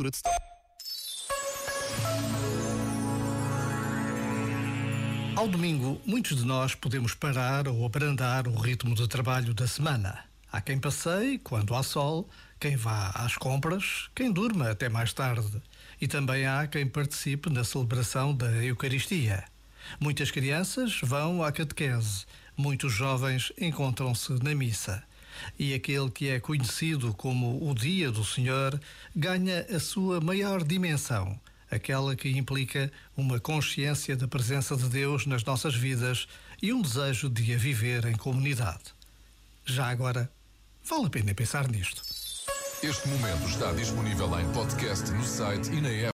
de Ao domingo, muitos de nós podemos parar ou abrandar o ritmo de trabalho da semana. Há quem passeie quando há sol, quem vá às compras, quem durma até mais tarde. E também há quem participe na celebração da Eucaristia. Muitas crianças vão à catequese, muitos jovens encontram-se na missa. E aquele que é conhecido como o Dia do Senhor ganha a sua maior dimensão, aquela que implica uma consciência da presença de Deus nas nossas vidas e um desejo de a viver em comunidade. Já agora, vale a pena pensar nisto. Este momento está disponível em podcast no site e na app.